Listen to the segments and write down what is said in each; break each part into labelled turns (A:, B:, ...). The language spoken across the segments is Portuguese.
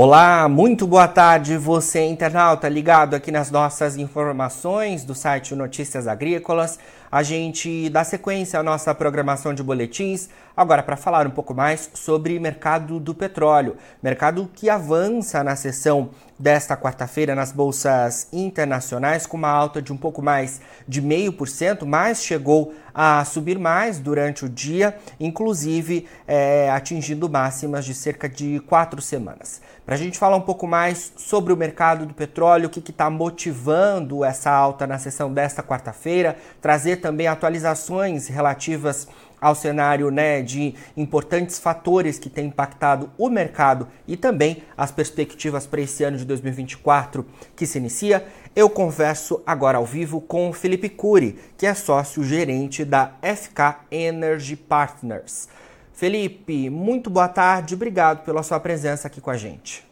A: Olá, muito boa tarde, você internauta ligado aqui nas nossas informações do site Notícias Agrícolas. A gente dá sequência à nossa programação de boletins, agora para falar um pouco mais sobre mercado do petróleo. Mercado que avança na sessão desta quarta-feira nas bolsas internacionais com uma alta de um pouco mais de 0,5%, mas chegou a subir mais durante o dia, inclusive é, atingindo máximas de cerca de quatro semanas. Para a gente falar um pouco mais sobre o mercado do petróleo, o que está motivando essa alta na sessão desta quarta-feira, trazer também atualizações relativas ao cenário né, de importantes fatores que têm impactado o mercado e também as perspectivas para esse ano de 2024 que se inicia, eu converso agora ao vivo com Felipe Cury, que é sócio gerente da FK Energy Partners. Felipe, muito boa tarde, obrigado pela sua presença aqui com a gente.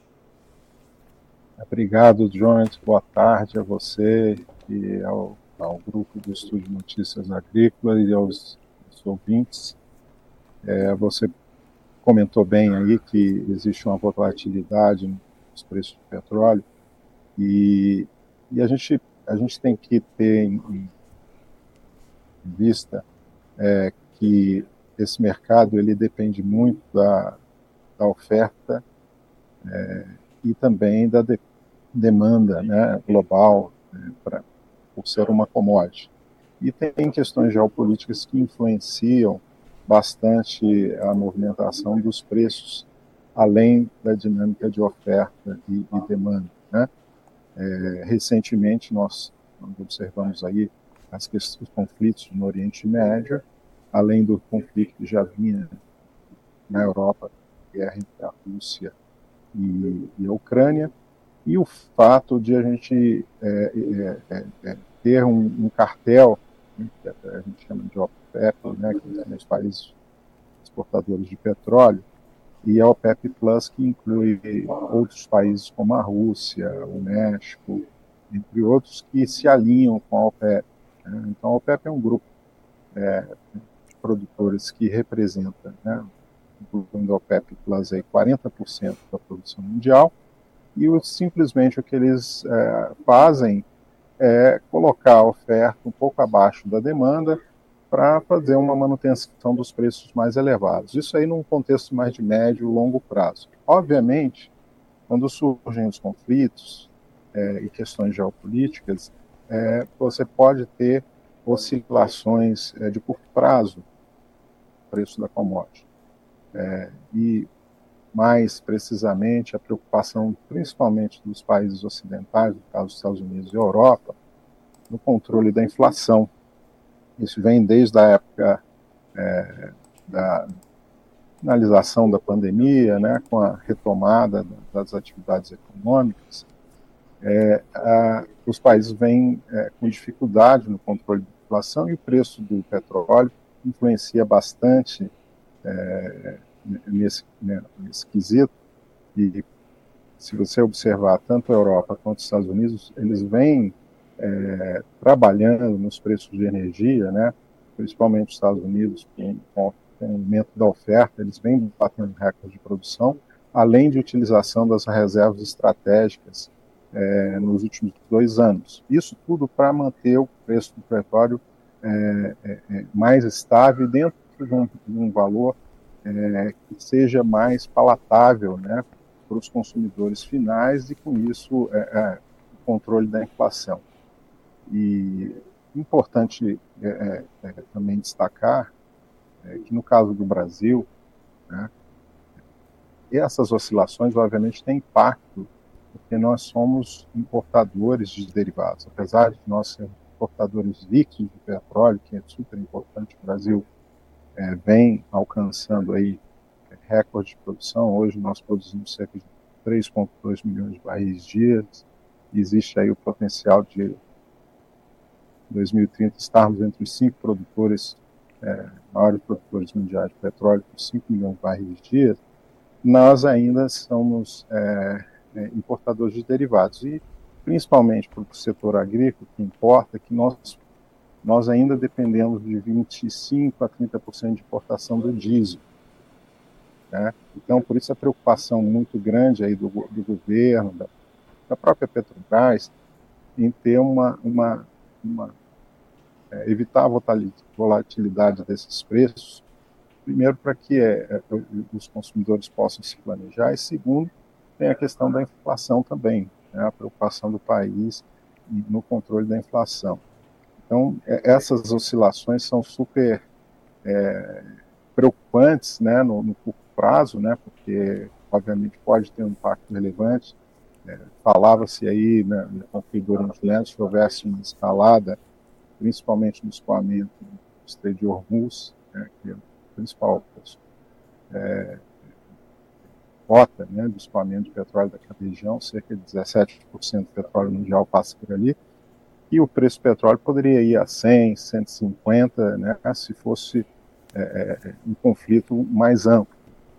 B: Obrigado, Jones, boa tarde a você e ao, ao grupo do Estúdio Notícias Agrícolas e aos ouvintes. É, você comentou bem aí que existe uma volatilidade nos preços do petróleo e, e a, gente, a gente tem que ter em, em vista é, que esse mercado ele depende muito da, da oferta é, e também da de, demanda né, global né, pra, por ser uma commodity. E tem questões geopolíticas que influenciam bastante a movimentação dos preços, além da dinâmica de oferta e, e demanda. Né? É, recentemente, nós, observamos aí as questões, os conflitos no Oriente Médio, além do conflito que já vinha na Europa, guerra entre a Rússia e, e a Ucrânia, e o fato de a gente é, é, é, é ter um, um cartel que a gente chama de OPEP, né, que são os países exportadores de petróleo, e a OPEP Plus, que inclui outros países como a Rússia, o México, entre outros, que se alinham com a OPEP. Né? Então, a OPEP é um grupo é, de produtores que representa, né, incluindo a OPEP Plus, aí, 40% da produção mundial, e simplesmente o que eles é, fazem é colocar a oferta um pouco abaixo da demanda para fazer uma manutenção dos preços mais elevados. Isso aí num contexto mais de médio e longo prazo. Obviamente, quando surgem os conflitos é, e questões geopolíticas, é, você pode ter oscilações é, de curto prazo preço da commodity. É, e mais precisamente a preocupação principalmente dos países ocidentais, no caso dos Estados Unidos e Europa, no controle da inflação. Isso vem desde a época é, da finalização da pandemia, né, com a retomada das atividades econômicas, é, a, os países vêm é, com dificuldade no controle da inflação e o preço do petróleo influencia bastante é, nesse, né, nesse quesito. E se você observar tanto a Europa quanto os Estados Unidos, eles vêm é, trabalhando nos preços de energia, né, principalmente os Estados Unidos, com, com o aumento da oferta, eles vêm batendo recordes de produção, além de utilização das reservas estratégicas é, nos últimos dois anos. Isso tudo para manter o preço do petróleo é, é, é mais estável dentro de um, de um valor é, que seja mais palatável né, para os consumidores finais e, com isso, é, é, o controle da inflação. E importante é, é, é, também destacar que, no caso do Brasil, né, essas oscilações, obviamente, têm impacto, porque nós somos importadores de derivados. Apesar de nós sermos importadores líquidos de petróleo, que é super importante, o Brasil é, vem alcançando aí recorde de produção. Hoje nós produzimos cerca de 3,2 milhões de barris dia. Existe aí o potencial de 2030 estarmos entre os cinco produtores, é, maiores produtores mundiais de petróleo, com 5 milhões de barris dia. Nós ainda somos é, é, importadores de derivados e principalmente para o setor agrícola, que importa que nós nós ainda dependemos de 25% a 30% de importação do diesel. Né? Então, por isso a preocupação muito grande aí do, do governo, da, da, própria Petrobras, em ter uma, uma, uma é, evitar a volatilidade desses preços, primeiro para que é, é, os consumidores possam se planejar e segundo tem a questão da inflação também, né? a preocupação do país no controle da inflação. Então é, essas oscilações são super é, preocupantes, né, no, no, curto prazo, né, porque obviamente pode ter um impacto relevante. É, Falava-se aí né, no conflito do Oriente Médio se houvesse uma escalada, principalmente no escoamento do Estreito de Hormuz, né, que é o principal é, rota né, do escoamento de petróleo daquela região, cerca de 17% do petróleo mundial passa por ali, e o preço do petróleo poderia ir a 100, 150, né, se fosse é, é, um conflito mais amplo.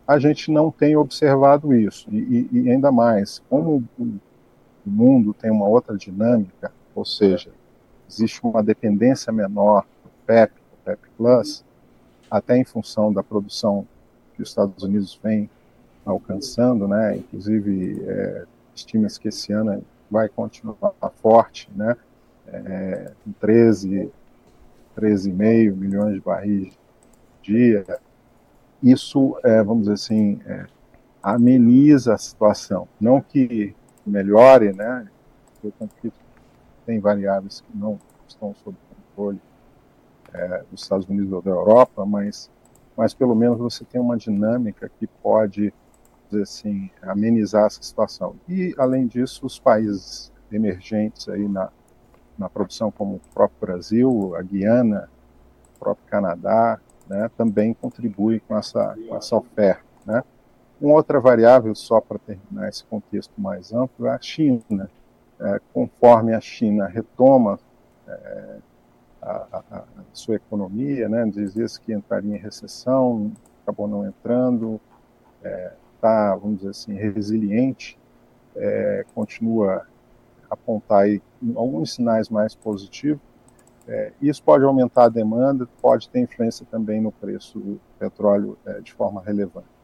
B: A gente não tem observado isso, e, e ainda mais, como o mundo tem uma outra dinâmica, ou seja, existe uma dependência menor do PEP, do PEP Plus, até em função da produção que os Estados Unidos vem alcançando, né? Inclusive, é, estima-se que esse ano vai continuar forte, né? É, 13, 13,5 milhões de barris dia, isso, é, vamos dizer assim, é, ameniza a situação. Não que melhore, né? O conflito tem variáveis que não estão sob controle é, dos Estados Unidos ou da Europa, mas, mas pelo menos você tem uma dinâmica que pode, dizer assim, amenizar essa situação. E, além disso, os países emergentes aí na, na produção, como o próprio Brasil, a Guiana, o próprio Canadá, né, também contribui com essa, com essa oferta. Né. Uma outra variável, só para terminar esse contexto mais amplo, é a China. É, conforme a China retoma é, a, a, a, sua economia, né, dizia-se que entraria em recessão, acabou não entrando, está, é, vamos dizer assim, resiliente, é, continua apontar aí alguns sinais mais positivos, é, isso pode aumentar a demanda, pode ter influência também no preço do petróleo é, de forma relevante.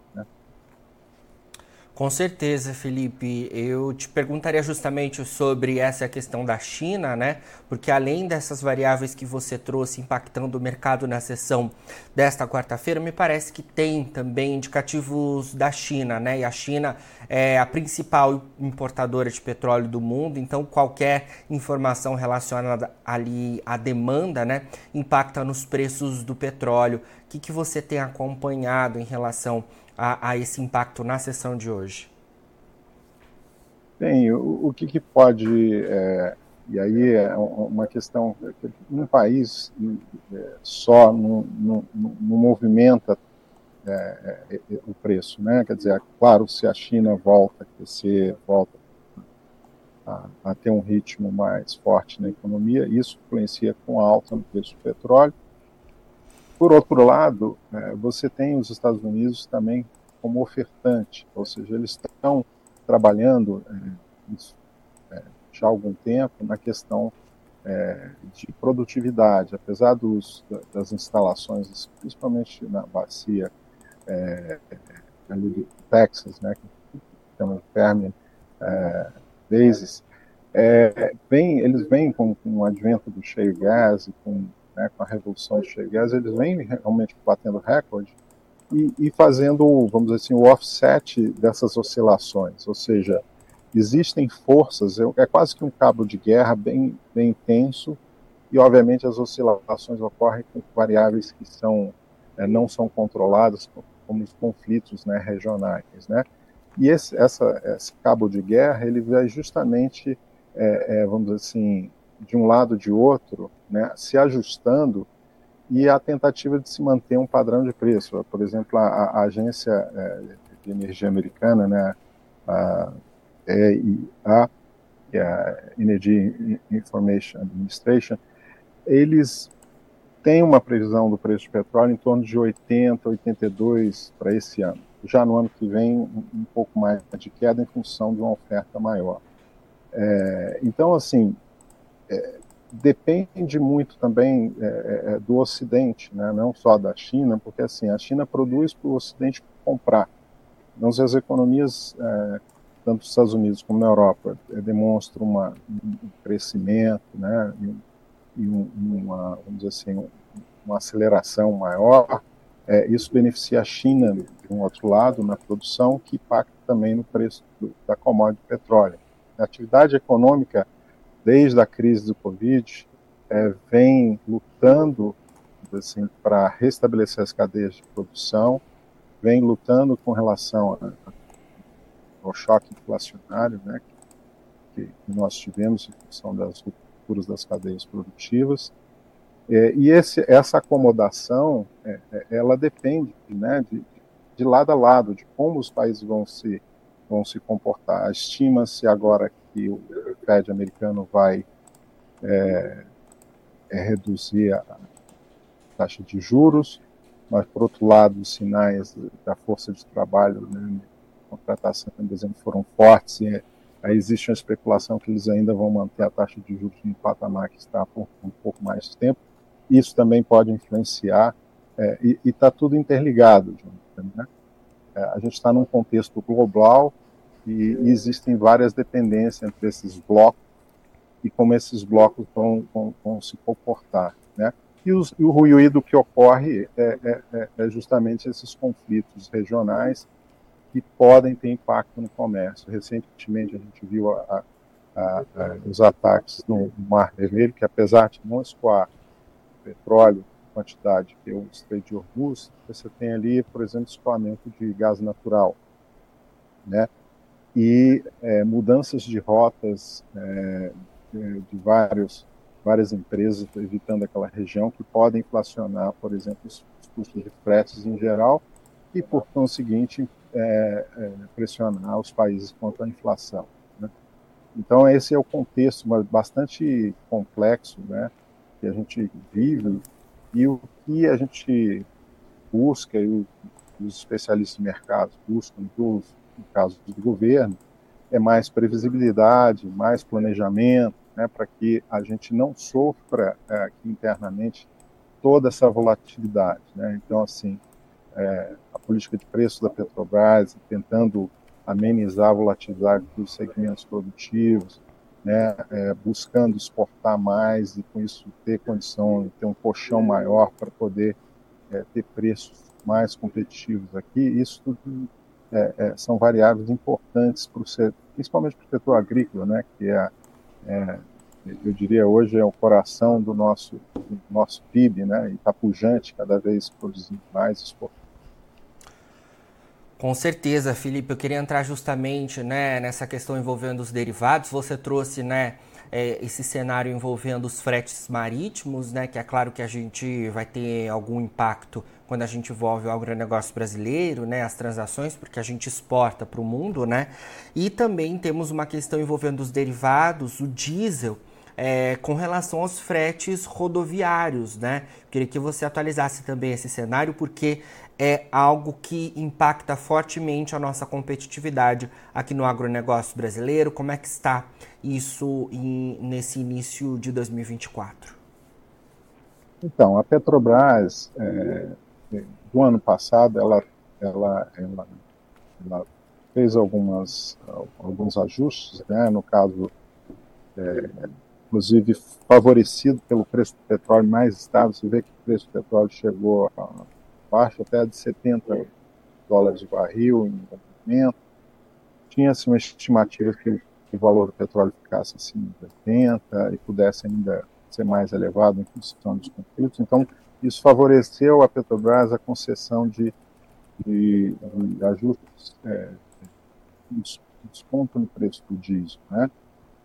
A: Com certeza, Felipe. Eu te perguntaria justamente sobre essa questão da China, né? Porque além dessas variáveis que você trouxe impactando o mercado na sessão desta quarta-feira, me parece que tem também indicativos da China, né? E a China é a principal importadora de petróleo do mundo, então qualquer informação relacionada ali à demanda, né, impacta nos preços do petróleo. O que, que você tem acompanhado em relação a, a esse impacto na sessão de hoje?
B: Bem, o, o que, que, pode, é, e aí é uma questão, um país é, só não, movimenta é, é, é, o preço, né? Quer dizer, claro, se a China volta a crescer, volta a, a, ter um ritmo mais forte na economia, isso influencia com alta no preço do petróleo, por outro lado, é, você tem os Estados Unidos também como ofertante, ou seja, eles estão trabalhando é, é, já há algum tempo na questão é, de produtividade, apesar dos, das instalações, principalmente na bacia é, ali do Texas, né, que chama Permian é, Basis, é, eles vêm com, com o advento do shale gas e com né, com a revolução de Che Guevara, eles vêm realmente batendo recorde e, e, fazendo, vamos dizer assim, o offset dessas oscilações, ou seja, existem forças, é, quase que um cabo de guerra bem, bem intenso e, obviamente, as oscilações ocorrem com variáveis que são, é, não são controladas, como os conflitos né, regionais, né? E esse, essa, esse cabo de guerra, ele vai justamente, é, é, vamos dizer assim, de um lado de outro, né, se ajustando e a tentativa de se manter um padrão de preço. Por exemplo, a, a agência é, de energia americana, né, a EIA, é a Energy Information Administration, eles têm uma previsão do preço do petróleo em torno de 80, 82 para esse ano. Já no ano que vem, um pouco mais de queda em função de uma oferta maior. É, então, assim, é, depende muito também é, é, é, do Ocidente, né? não só da China, porque assim a China produz para o Ocidente comprar. Então, se as economias, é, tanto nos Estados Unidos como na Europa, demonstram uma, um crescimento, né, e, um, uma, vamos dizer assim, uma aceleração maior, é, isso beneficia a China, de um outro lado, na produção, que impacta também no preço do, da commodity petróleo. A atividade econômica, desde a crise do Covid, é, vem lutando assim, para restabelecer as cadeias de produção, vem lutando com relação a, ao choque inflacionário né, que, que, nós tivemos em função das rupturas das cadeias produtivas. É, e esse, essa acomodação, é, é ela depende né, de, de lado a lado, de como os países vão se, vão se comportar. Estima-se agora que Fed americano vai é, é reduzir a taxa de juros, mas, por outro lado, os sinais da força de trabalho, né, contratação, por exemplo, foram fortes, e aí existe uma especulação que eles ainda vão manter a taxa de juros no patamar que está por um pouco mais de tempo. Isso também pode influenciar, é, e está tudo interligado, né? é, a gente está num contexto global e, e, existem várias dependências entre esses blocos e como esses blocos vão, vão, vão se comportar, né? E, os, e, o ruído que ocorre é, é, é, é, justamente esses conflitos regionais que podem ter impacto no comércio. Recentemente a gente viu a, a, a, os ataques no Mar Vermelho, que apesar de não escoar petróleo, quantidade que é o Strait de Hormuz, você tem ali, por exemplo, escoamento de gás natural, né? E é, mudanças de rotas é, de vários várias empresas evitando aquela região que podem inflacionar, por exemplo, os custos de fretes em geral e, por conseguinte, é, é, pressionar os países contra a inflação. Né? Então, esse é o contexto bastante complexo né, que a gente vive e o que a gente busca, e os especialistas de mercado buscam, no caso do governo, é mais previsibilidade, mais planejamento, né, para que a gente não sofra é, internamente toda essa volatilidade. Né? Então, assim, é, a política de preço da Petrobras, tentando amenizar a volatilidade dos segmentos produtivos, né, é, buscando exportar mais e com isso ter condição, ter um colchão maior para poder é, ter preços mais competitivos aqui, isso tudo é, é, são variáveis importantes para o setor, principalmente para o setor agrícola, né, que é é, eu diria hoje é o coração do nosso, do nosso PIB, né? E está pujante, cada vez produzindo mais exportando.
A: Com certeza, Felipe. Eu queria entrar justamente né, nessa questão envolvendo os derivados. Você trouxe né, é, esse cenário envolvendo os fretes marítimos, né, que é claro que a gente vai ter algum impacto quando a gente envolve o agronegócio brasileiro, né, as transações, porque a gente exporta para o mundo, né? E também temos uma questão envolvendo os derivados, o diesel, é, com relação aos fretes rodoviários, né? Queria que você atualizasse também esse cenário, porque é algo que impacta fortemente a nossa competitividade aqui no agronegócio brasileiro. Como é que está isso em, nesse início de 2024?
B: Então, a Petrobras, é, do ano passado, ela, ela, ela, ela fez algumas, alguns ajustes, né? no caso, é, inclusive favorecido pelo preço do petróleo mais estável. Você vê que o preço do petróleo chegou a baixo até de 70 dólares de barril em momento. Tinha-se uma estimativa que o valor do petróleo ficasse de 80 e pudesse ainda ser mais elevado em função dos conflitos. Então, isso favoreceu a Petrobras a concessão de, de, de ajustes, é, desconto no preço do diesel. Né?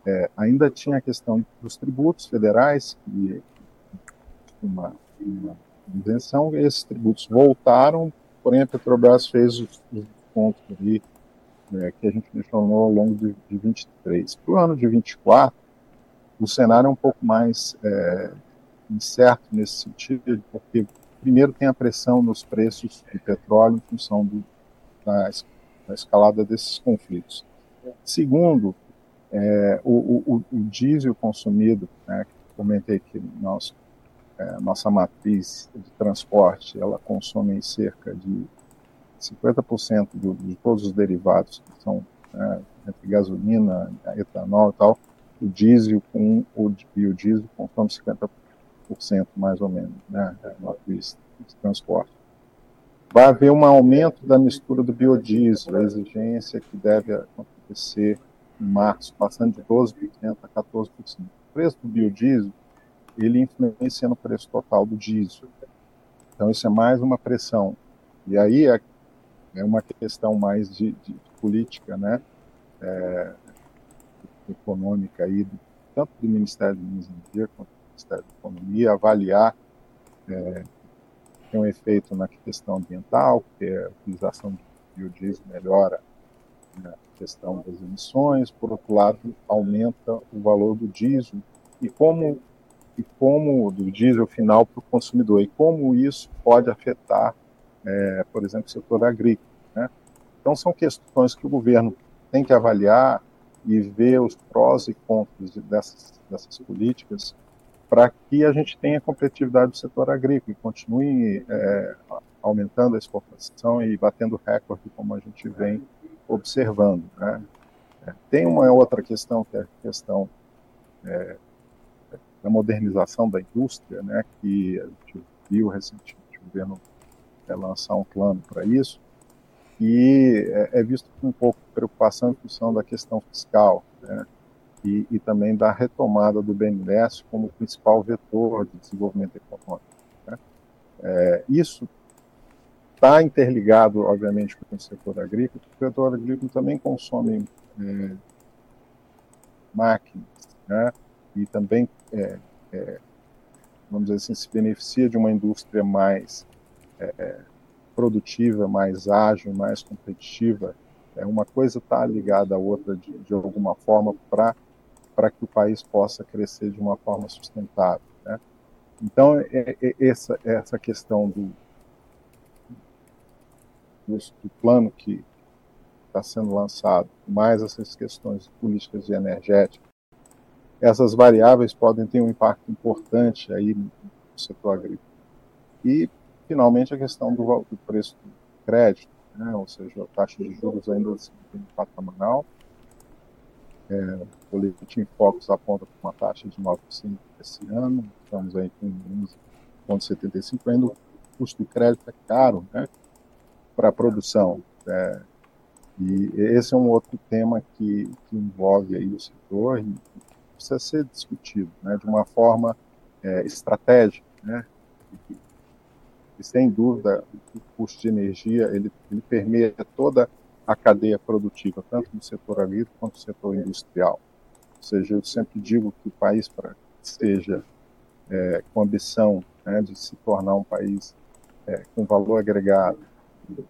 B: É, ainda tinha a questão dos tributos federais, que uma, uma isenção, esses tributos voltaram, porém a Petrobras fez os, os pontos ali, é, que a gente mencionou ao longo de, de 23. Para o ano de 24, o cenário é um pouco mais é, incerto nesse sentido, porque primeiro tem a pressão nos preços do petróleo em função do, da, da escalada desses conflitos. Segundo, é, o, o, o, diesel consumido, né, que comentei que nós, é, nossa matriz de transporte, ela consome cerca de 50% do, de todos os derivados que são né, entre gasolina, etanol e tal, o diesel com o biodiesel consome 50% mais ou menos, né, no transporte. Vai haver um aumento da mistura do biodiesel, a exigência que deve acontecer em março, passando de 12% a 14%. O preço do biodiesel, ele influencia no preço total do diesel. Então, isso é mais uma pressão. E aí é, é uma questão mais de, de política, né? É, econômica aí, tanto do Ministério de Minas e Energia quanto do Ministério da Economia, avaliar é, tem um efeito na questão ambiental, porque a utilização de biodiesel melhora né, a questão das emissões, por outro lado, aumenta o valor do diesel e como e como do diesel final para o consumidor e como isso pode afetar, é, por exemplo, o setor agrícola. Né? Então são questões que o governo tem que avaliar e ver os prós e contras dessas, dessas políticas para que a gente tenha competitividade do setor agrícola e continue é, aumentando a exportação e batendo recorde como a gente vem observando. Né? É, tem uma outra questão que é a questão é, da modernização da indústria, né, que a gente viu recentemente o governo é, lançar um plano para isso, e é, é, visto com um pouco de preocupação em função da questão fiscal, né, e, e, também da retomada do BNDES como principal vetor de desenvolvimento econômico. Né. É, isso está interligado, obviamente, com o setor agrícola, porque o setor agrícola também consome é, máquinas, né, e também, é, é, vamos dizer assim, se beneficia de uma indústria mais é, produtiva, mais ágil, mais competitiva. É, uma coisa está ligada à outra de, de alguma forma para que o país possa crescer de uma forma sustentável. Né? Então, é, é, essa, essa questão do, do, plano que está sendo lançado, mais essas questões políticas de energética, essas variáveis podem ter um impacto importante aí no setor agrícola. E, finalmente, a questão do, do preço do crédito, né? ou seja, a taxa de juros ainda em patrimonial. É, o boletim Focus aponta para uma taxa de 9% esse ano, estamos aí com 11,75%, ainda o custo do crédito é caro né? para a produção. É, e esse é um outro tema que, que envolve aí o setor e precisa ser discutido né, de uma forma é, estratégica. Né, e, sem dúvida, o custo de energia ele, ele permeia toda a cadeia produtiva, tanto no setor agrícola quanto no setor industrial. Ou seja, eu sempre digo que o país, para que seja é, com ambição né, de se tornar um país é, com valor agregado,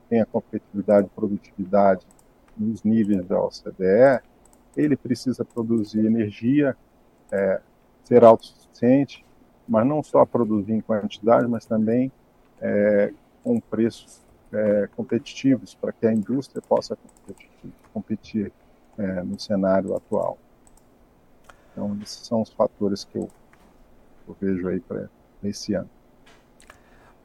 B: tenha competitividade e produtividade nos níveis da OCDE, ele precisa produzir energia, é, ser autossuficiente, mas não só produzir em quantidade, mas também é, com preços é, competitivos para que a indústria possa competir, competir é, no cenário atual. Então, esses são os fatores que eu, eu vejo aí para esse ano.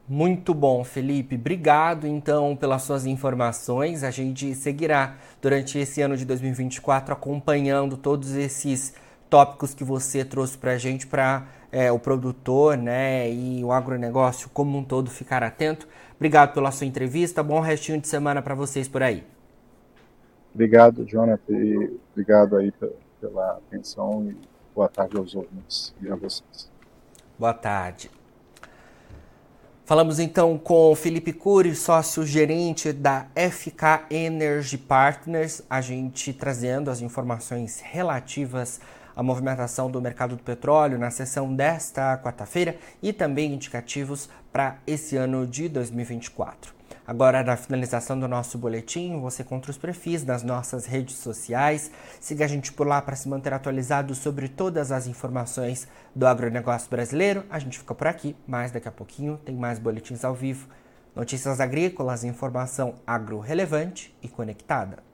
A: Muito bom, Felipe. Obrigado então pelas suas informações. A gente seguirá durante esse ano de 2024 acompanhando todos esses tópicos que você trouxe para a gente para é, o produtor né, e o agronegócio como um todo ficar atento. Obrigado pela sua entrevista. Bom restinho de semana para vocês por aí.
B: Obrigado, Jonathan, e obrigado aí pela atenção e boa tarde aos ouvintes e a vocês.
A: Boa tarde. Falamos então com Felipe Cury, sócio-gerente da FK Energy Partners, a gente trazendo as informações relativas à movimentação do mercado do petróleo na sessão desta quarta-feira e também indicativos para esse ano de 2024. Agora, na finalização do nosso boletim, você encontra os perfis nas nossas redes sociais. Siga a gente por lá para se manter atualizado sobre todas as informações do agronegócio brasileiro. A gente fica por aqui, mas daqui a pouquinho tem mais boletins ao vivo. Notícias agrícolas, informação agro relevante e conectada.